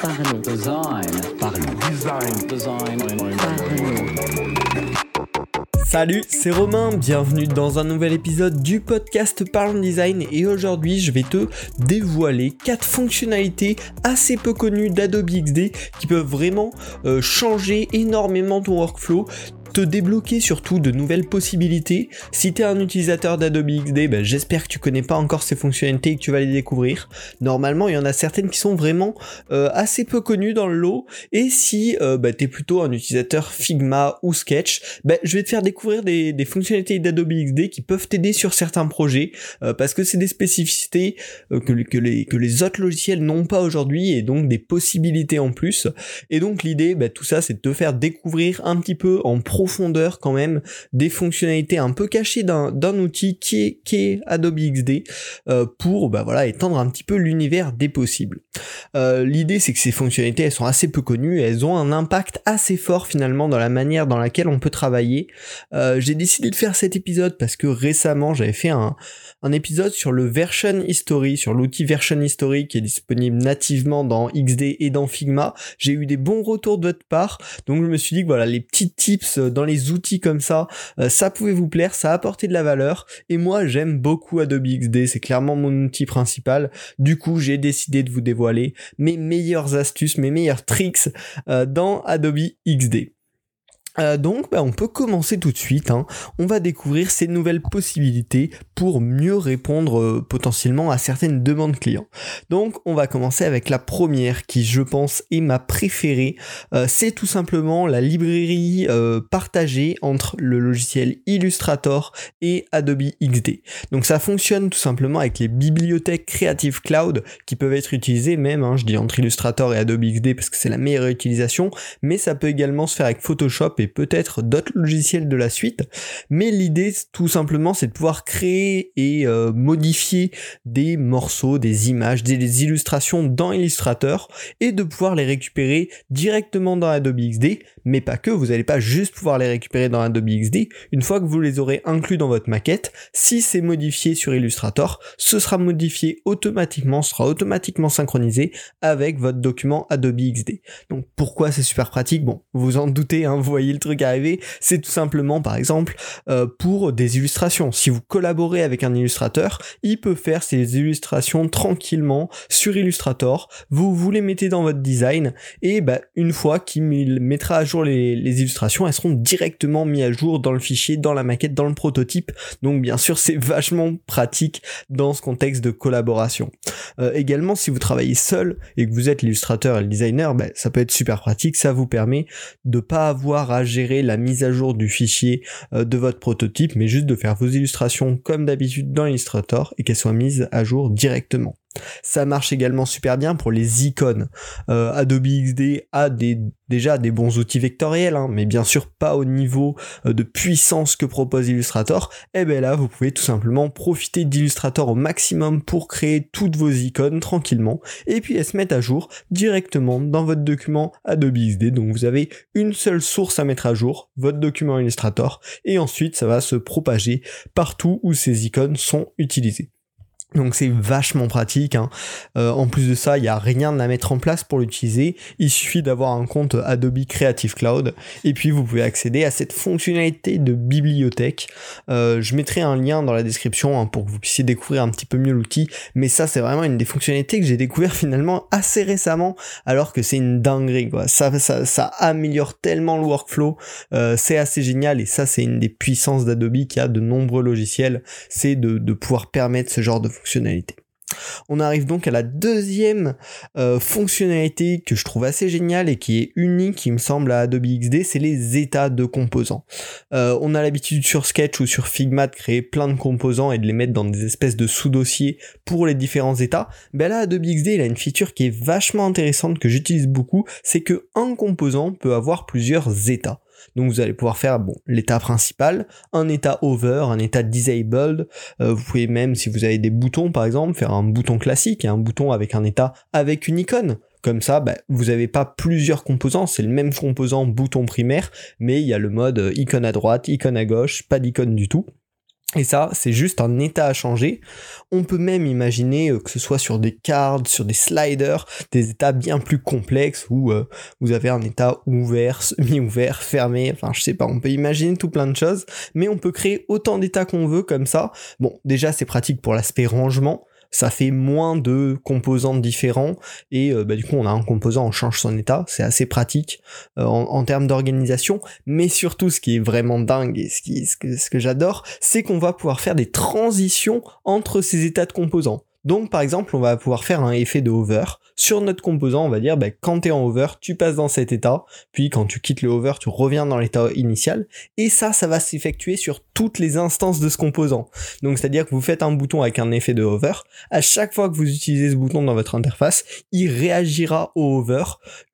Parlons. Design. Parlons. Design. Design. Parlons. Salut, c'est Romain, bienvenue dans un nouvel épisode du podcast Parlons Design et aujourd'hui je vais te dévoiler 4 fonctionnalités assez peu connues d'Adobe XD qui peuvent vraiment euh, changer énormément ton workflow débloquer surtout de nouvelles possibilités. Si tu es un utilisateur d'Adobe XD, ben, j'espère que tu connais pas encore ces fonctionnalités et que tu vas les découvrir. Normalement, il y en a certaines qui sont vraiment euh, assez peu connues dans le lot. Et si euh, ben, tu es plutôt un utilisateur Figma ou Sketch, ben, je vais te faire découvrir des, fonctionnalités d'Adobe XD qui peuvent t'aider sur certains projets euh, parce que c'est des spécificités euh, que, les, que les autres logiciels n'ont pas aujourd'hui et donc des possibilités en plus. Et donc l'idée, tout ça, c'est de te faire découvrir un petit peu en profondeur quand même des fonctionnalités un peu cachées d'un outil qui est, Adobe XD euh, pour bah voilà étendre un petit peu l'univers des possibles. Euh, L'idée c'est que ces fonctionnalités elles sont assez peu connues elles ont un impact assez fort finalement dans la manière dans laquelle on peut travailler. Euh, J'ai décidé de faire cet épisode parce que récemment j'avais fait un, un épisode sur le version history, sur l'outil version history qui est disponible nativement dans XD et dans Figma. J'ai eu des bons retours de votre part, donc je me suis dit que voilà les petits tips dans les outils comme ça, euh, ça pouvait vous plaire, ça apportait de la valeur. Et moi, j'aime beaucoup Adobe XD, c'est clairement mon outil principal. Du coup, j'ai décidé de vous dévoiler mes meilleures astuces, mes meilleurs tricks euh, dans Adobe XD. Euh, donc bah, on peut commencer tout de suite, hein. on va découvrir ces nouvelles possibilités pour mieux répondre euh, potentiellement à certaines demandes clients. Donc on va commencer avec la première qui je pense est ma préférée, Euh, c'est tout simplement la librairie partagée entre le logiciel Illustrator et Adobe XD. Donc ça fonctionne tout simplement avec les bibliothèques Creative Cloud qui peuvent être utilisées même, hein, je dis entre Illustrator et Adobe XD parce que c'est la meilleure utilisation, mais ça peut également se faire avec Photoshop et peut-être d'autres logiciels de la suite. Mais l'idée, tout simplement, c'est de pouvoir créer et euh, modifier des morceaux, des images, des, illustrations dans Illustrator et de pouvoir les récupérer directement dans Adobe XD, mais pas que, vous n'allez pas juste pouvoir les récupérer dans Adobe XD. Une fois que vous les aurez inclus dans votre maquette, si c'est modifié sur Illustrator, ce sera modifié automatiquement, sera automatiquement synchronisé avec votre document Adobe XD. Donc pourquoi c'est super pratique? Bon, vous en doutez, hein, vous voyez truc arriver, c'est tout simplement par exemple euh, pour des illustrations. Si vous collaborez avec un illustrateur, il peut faire ces illustrations tranquillement sur Illustrator, vous vous les mettez dans votre design et bah, une fois qu'il mettra à jour les, les illustrations, elles seront directement mises à jour dans le fichier, dans la maquette, dans le prototype. Donc bien sûr c'est vachement pratique dans ce contexte de collaboration. Euh, également si vous travaillez seul et que vous êtes l'illustrateur et le designer, bah, ça peut être super pratique, ça vous permet de pas avoir à gérer la mise à jour du fichier euh, de votre prototype, mais juste de faire vos illustrations comme d'habitude dans Illustrator et qu'elles soient mises à jour directement. Ça marche également super bien pour les icônes. Euh, Adobe XD a déjà des bons outils vectoriels, hein, mais bien sûr pas au niveau euh, de puissance que propose Illustrator. Et bien là, vous pouvez tout simplement profiter d'Illustrator au maximum pour créer toutes vos icônes tranquillement, et puis elles se mettent à jour directement dans votre document Adobe XD. Donc vous avez une seule source à mettre à jour, votre document Illustrator, et ensuite ça va se propager partout où ces icônes sont utilisées. Donc c'est vachement pratique. Hein. Euh, en plus de ça, il n'y a rien à mettre en place pour l'utiliser. Il suffit d'avoir un compte Adobe Creative Cloud et puis vous pouvez accéder à cette fonctionnalité de bibliothèque. Euh, je mettrai un lien dans la description hein, pour que vous puissiez découvrir un petit peu mieux l'outil. Mais ça, c'est vraiment une des fonctionnalités que j'ai découvert finalement assez récemment, alors que c'est une dinguerie. Quoi. Ça, ça, ça améliore tellement le workflow. Euh, c'est assez génial et ça, c'est une des puissances d'Adobe qui a de nombreux logiciels. C'est de, de pouvoir permettre ce genre de On arrive donc à la deuxième euh, fonctionnalité que je trouve assez géniale et qui est unique, il me semble, à Adobe XD, c'est les états de composants. Euh, on a l'habitude sur Sketch ou sur Figma de créer plein de composants et de les mettre dans des espèces de sous-dossiers pour les différents états. Ben là, Adobe XD, il a une feature qui est vachement intéressante que j'utilise beaucoup, c'est que un composant peut avoir plusieurs états. Donc vous allez pouvoir faire bon l'état principal, un état over, un état disabled. Euh, vous pouvez même, si vous avez des boutons par exemple, faire un bouton classique et un bouton avec un état avec une icône. Comme ça, bah, vous n'avez pas plusieurs composants, c'est le même composant bouton primaire, mais il y a le mode icône à droite, icône à gauche, pas d'icône du tout. Et ça, c'est juste un état à changer. On peut même imaginer euh, que ce soit sur des cards, sur des sliders, des états bien plus complexes où euh, vous avez un état ouvert, semi-ouvert, fermé, enfin je sais pas, on peut imaginer tout plein de choses, mais on peut créer autant d'états qu'on veut comme ça. Bon, déjà c'est pratique pour l'aspect rangement, ça fait moins de composants différents et euh, bah, du coup on a un composant, on change son état, c'est assez pratique euh, en, termes d'organisation, mais surtout ce qui est vraiment dingue et ce, qui, ce ce que j'adore, c'est qu'on va pouvoir faire des transitions entre ces états de composants. Donc par exemple, on va pouvoir faire un effet de hover sur notre composant. On va dire, bah, quand tu es en hover, tu passes dans cet état, puis quand tu quittes le hover, tu reviens dans l'état initial. Et ça, ça va s'effectuer sur toutes les instances de ce composant. Donc c'est-à-dire que vous faites un bouton avec un effet de hover. À chaque fois que vous utilisez ce bouton dans votre interface, il réagira au hover,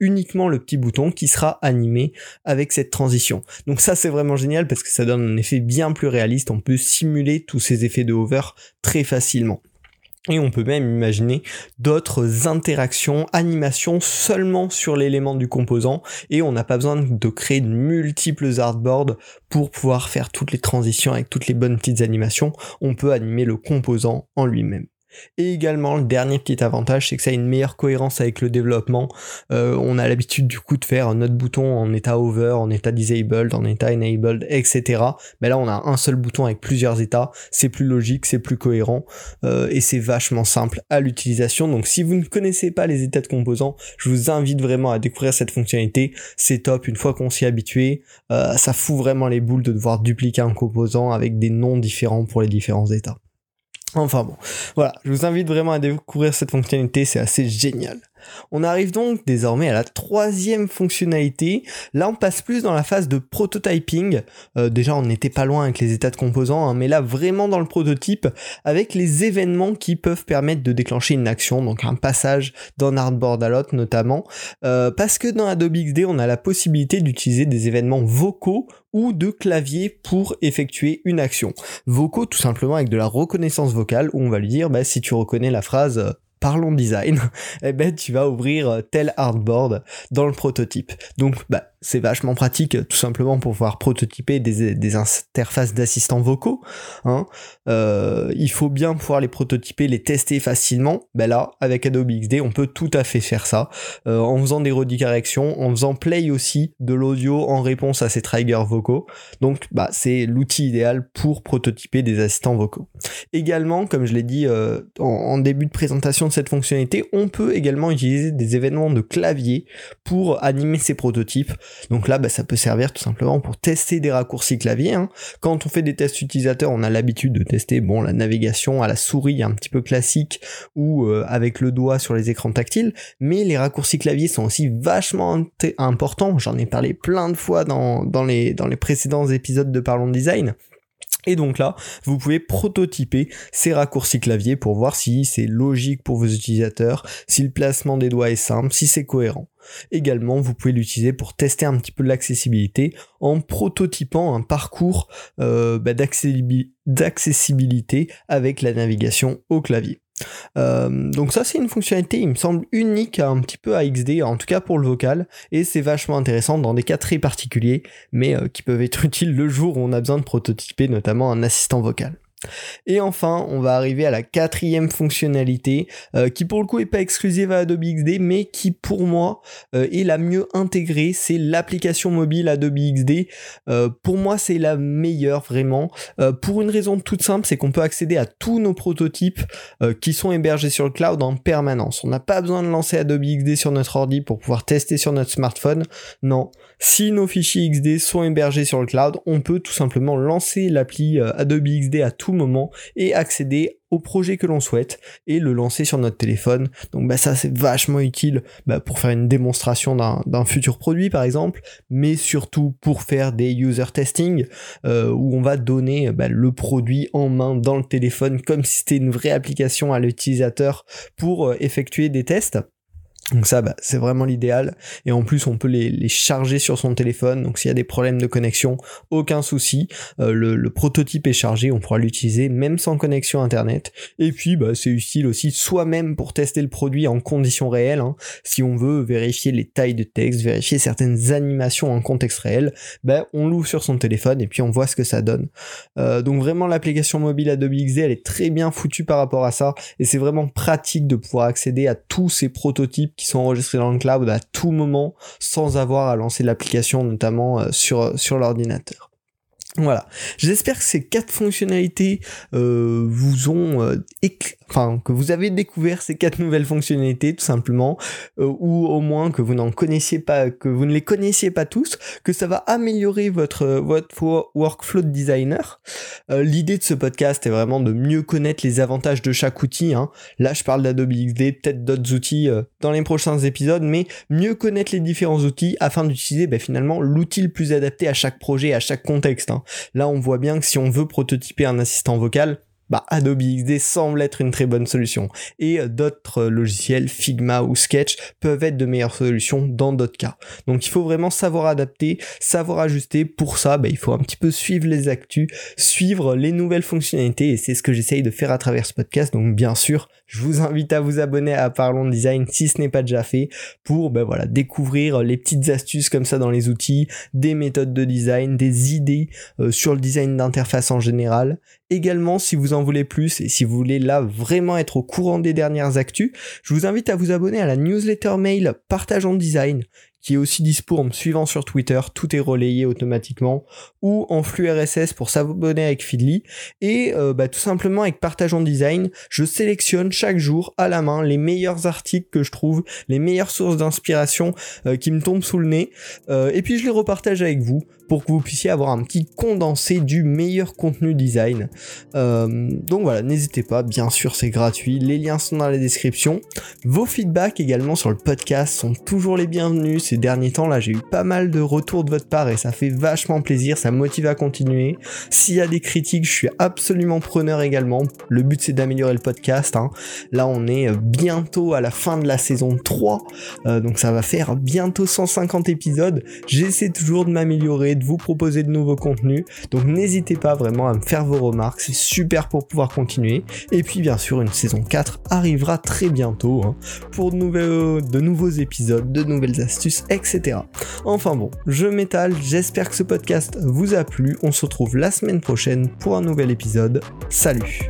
uniquement le petit bouton qui sera animé avec cette transition. Donc ça, c'est vraiment génial parce que ça donne un effet bien plus réaliste. On peut simuler tous ces effets de hover très facilement. Et on peut même imaginer d'autres interactions, animations seulement sur l'élément du composant et on n'a pas besoin de créer de multiples artboards pour pouvoir faire toutes les transitions avec toutes les bonnes petites animations. On peut animer le composant en lui-même. Et également, le dernier petit avantage, c'est que ça a une meilleure cohérence avec le développement. Euh, on a l'habitude du coup de faire notre bouton en état over, en état disabled, en état enabled, etc. Mais là, on a un seul bouton avec plusieurs états. C'est plus logique, c'est plus cohérent euh, et c'est vachement simple à l'utilisation. Donc, si vous ne connaissez pas les états de composants, je vous invite vraiment à découvrir cette fonctionnalité. C'est top. Une fois qu'on s'y est habitué, euh, ça fout vraiment les boules de devoir dupliquer un composant avec des noms différents pour les différents états. Enfin bon, voilà, je vous invite vraiment à découvrir cette fonctionnalité, c'est assez génial. On arrive donc désormais à la troisième fonctionnalité. Là, on passe plus dans la phase de prototyping. Euh, déjà, on n'était pas loin avec les états de composants, hein, mais là, vraiment dans le prototype, avec les événements qui peuvent permettre de déclencher une action, donc un passage d'un artboard à l'autre notamment. Euh, parce que dans Adobe XD, on a la possibilité d'utiliser des événements vocaux ou de clavier pour effectuer une action. Vocaux tout simplement avec de la reconnaissance vocale où on va lui dire bah, si tu reconnais la phrase parlons design, eh ben tu vas ouvrir tel artboard dans le prototype. Donc bah c'est vachement pratique tout simplement pour pouvoir prototyper des, interfaces d'assistants vocaux. Hein. Euh, il faut bien pouvoir les prototyper, les tester facilement. Ben là, avec Adobe XD, on peut tout à fait faire ça euh, en faisant des redirections, en faisant play aussi de l'audio en réponse à ces triggers vocaux. Donc, bah, c'est l'outil idéal pour prototyper des assistants vocaux. Également, comme je l'ai dit euh, en, début de présentation de cette fonctionnalité, on peut également utiliser des événements de clavier pour animer ces prototypes. Donc là, bah, ça peut servir tout simplement pour tester des raccourcis clavier. Hein. Quand on fait des tests utilisateurs, on a l'habitude de tester bon la navigation à la souris un petit peu classique ou euh, avec le doigt sur les écrans tactiles, mais les raccourcis clavier sont aussi vachement importants. J'en ai parlé plein de fois dans, les précédents épisodes de Parlons Design. Et donc là, vous pouvez prototyper ces raccourcis clavier pour voir si c'est logique pour vos utilisateurs, si le placement des doigts est simple, si c'est cohérent. Également, vous pouvez l'utiliser pour tester un petit peu l'accessibilité en prototypant un parcours euh, bah, d'accessibilité avec la navigation au clavier. Euh, donc ça c'est une fonctionnalité il me semble unique un petit peu à XD, en tout cas pour le vocal, et c'est vachement intéressant dans des cas très particuliers, mais euh, qui peuvent être utiles le jour où on a besoin de prototyper notamment un assistant vocal. Et enfin, on va arriver à la quatrième fonctionnalité, euh, qui pour le coup est pas exclusive à Adobe XD, mais qui pour moi euh, est la mieux intégrée, c'est l'application mobile Adobe XD. Euh, pour moi, c'est la meilleure vraiment, pour une raison toute simple, c'est qu'on peut accéder à tous nos prototypes qui sont hébergés sur le cloud en permanence. On n'a pas besoin de lancer Adobe XD sur notre ordi pour pouvoir tester sur notre smartphone. Non, si nos fichiers XD sont hébergés sur le cloud, on peut tout simplement lancer l'appli Adobe XD à tout moment et accéder au projet que l'on souhaite et le lancer sur notre téléphone. Donc bah, ça c'est vachement utile bah, pour faire une démonstration d'un futur produit par exemple, mais surtout pour faire des user testing euh, où on va donner bah, le produit en main dans le téléphone comme si c'était une vraie application à l'utilisateur pour euh, effectuer des tests. Donc ça, bah, c'est vraiment l'idéal. Et en plus, on peut les, charger sur son téléphone. Donc s'il y a des problèmes de connexion, aucun souci. Euh, le, prototype est chargé, on pourra l'utiliser même sans connexion Internet. Et puis, bah, c'est utile aussi soi-même pour tester le produit en conditions réelles. Hein. Si on veut vérifier les tailles de texte, vérifier certaines animations en contexte réel, bah, on l'ouvre sur son téléphone et puis on voit ce que ça donne. Euh, donc vraiment, l'application mobile Adobe XD, elle est très bien foutue par rapport à ça. Et c'est vraiment pratique de pouvoir accéder à tous ces prototypes qui sont enregistrés dans le cloud à tout moment sans avoir à lancer l'application notamment euh, sur, sur l'ordinateur. Voilà. J'espère que ces quatre fonctionnalités euh, vous ont euh, enfin que vous avez découvert ces quatre nouvelles fonctionnalités tout simplement, euh, ou au moins que vous n'en connaissiez pas, que vous ne les connaissiez pas tous, que ça va améliorer votre votre workflow de designer. L'idée de ce podcast est vraiment de mieux connaître les avantages de chaque outil. Hein. Là, je parle d'Adobe XD, peut-être d'autres outils dans les prochains épisodes, mais mieux connaître les différents outils afin d'utiliser ben, finalement l'outil le plus adapté à chaque projet, à chaque contexte. Hein. Là, on voit bien que si on veut prototyper un assistant vocal, bah, Adobe XD semble être une très bonne solution. Et euh, d'autres logiciels, Figma ou Sketch, peuvent être de meilleures solutions dans d'autres cas. Donc il faut vraiment savoir adapter, savoir ajuster. Pour ça, bah, il faut un petit peu suivre les actus, suivre les nouvelles fonctionnalités, et c'est ce que j'essaye de faire à travers ce podcast. Donc bien sûr, je vous invite à vous abonner à Parlons Design si ce n'est pas déjà fait, pour ben voilà, découvrir les petites astuces comme ça dans les outils, des méthodes de design, des idées euh, sur le design d'interface en général. Également, si vous en voulez plus et si vous voulez là vraiment être au courant des dernières actus, je vous invite à vous abonner à la newsletter mail Partageons Design qui est aussi dispo en me suivant sur Twitter, tout est relayé automatiquement, ou en flux RSS pour s'abonner avec Feedly, et euh, bah, tout simplement avec Partageons Design, je sélectionne chaque jour à la main les meilleurs articles que je trouve, les meilleures sources d'inspiration euh, qui me tombent sous le nez, euh, et puis je les repartage avec vous pour que vous puissiez avoir un petit condensé du meilleur contenu design. Donc voilà, n'hésitez pas, bien sûr c'est gratuit, les liens sont dans la description. Vos feedbacks également sur le podcast sont toujours les bienvenus. Derniers temps là, j'ai eu pas mal de retours de votre part et ça fait vachement plaisir, ça motive à continuer. S'il y a des critiques, je suis absolument preneur également. Le but c'est d'améliorer le podcast. Hein. Là on est bientôt à la fin de la saison 3, euh, donc ça va faire bientôt 150 épisodes. J'essaie toujours de m'améliorer de vous proposer de nouveaux contenus. Donc n'hésitez pas vraiment à me faire vos remarques, c'est super pour pouvoir continuer. Et puis bien sûr, une saison 4 arrivera très bientôt hein, pour de, de nouveaux épisodes, de nouvelles astuces, etc. Enfin bon, je m'étale, j'espère que ce podcast vous a plu. On se retrouve la semaine prochaine pour un nouvel épisode. Salut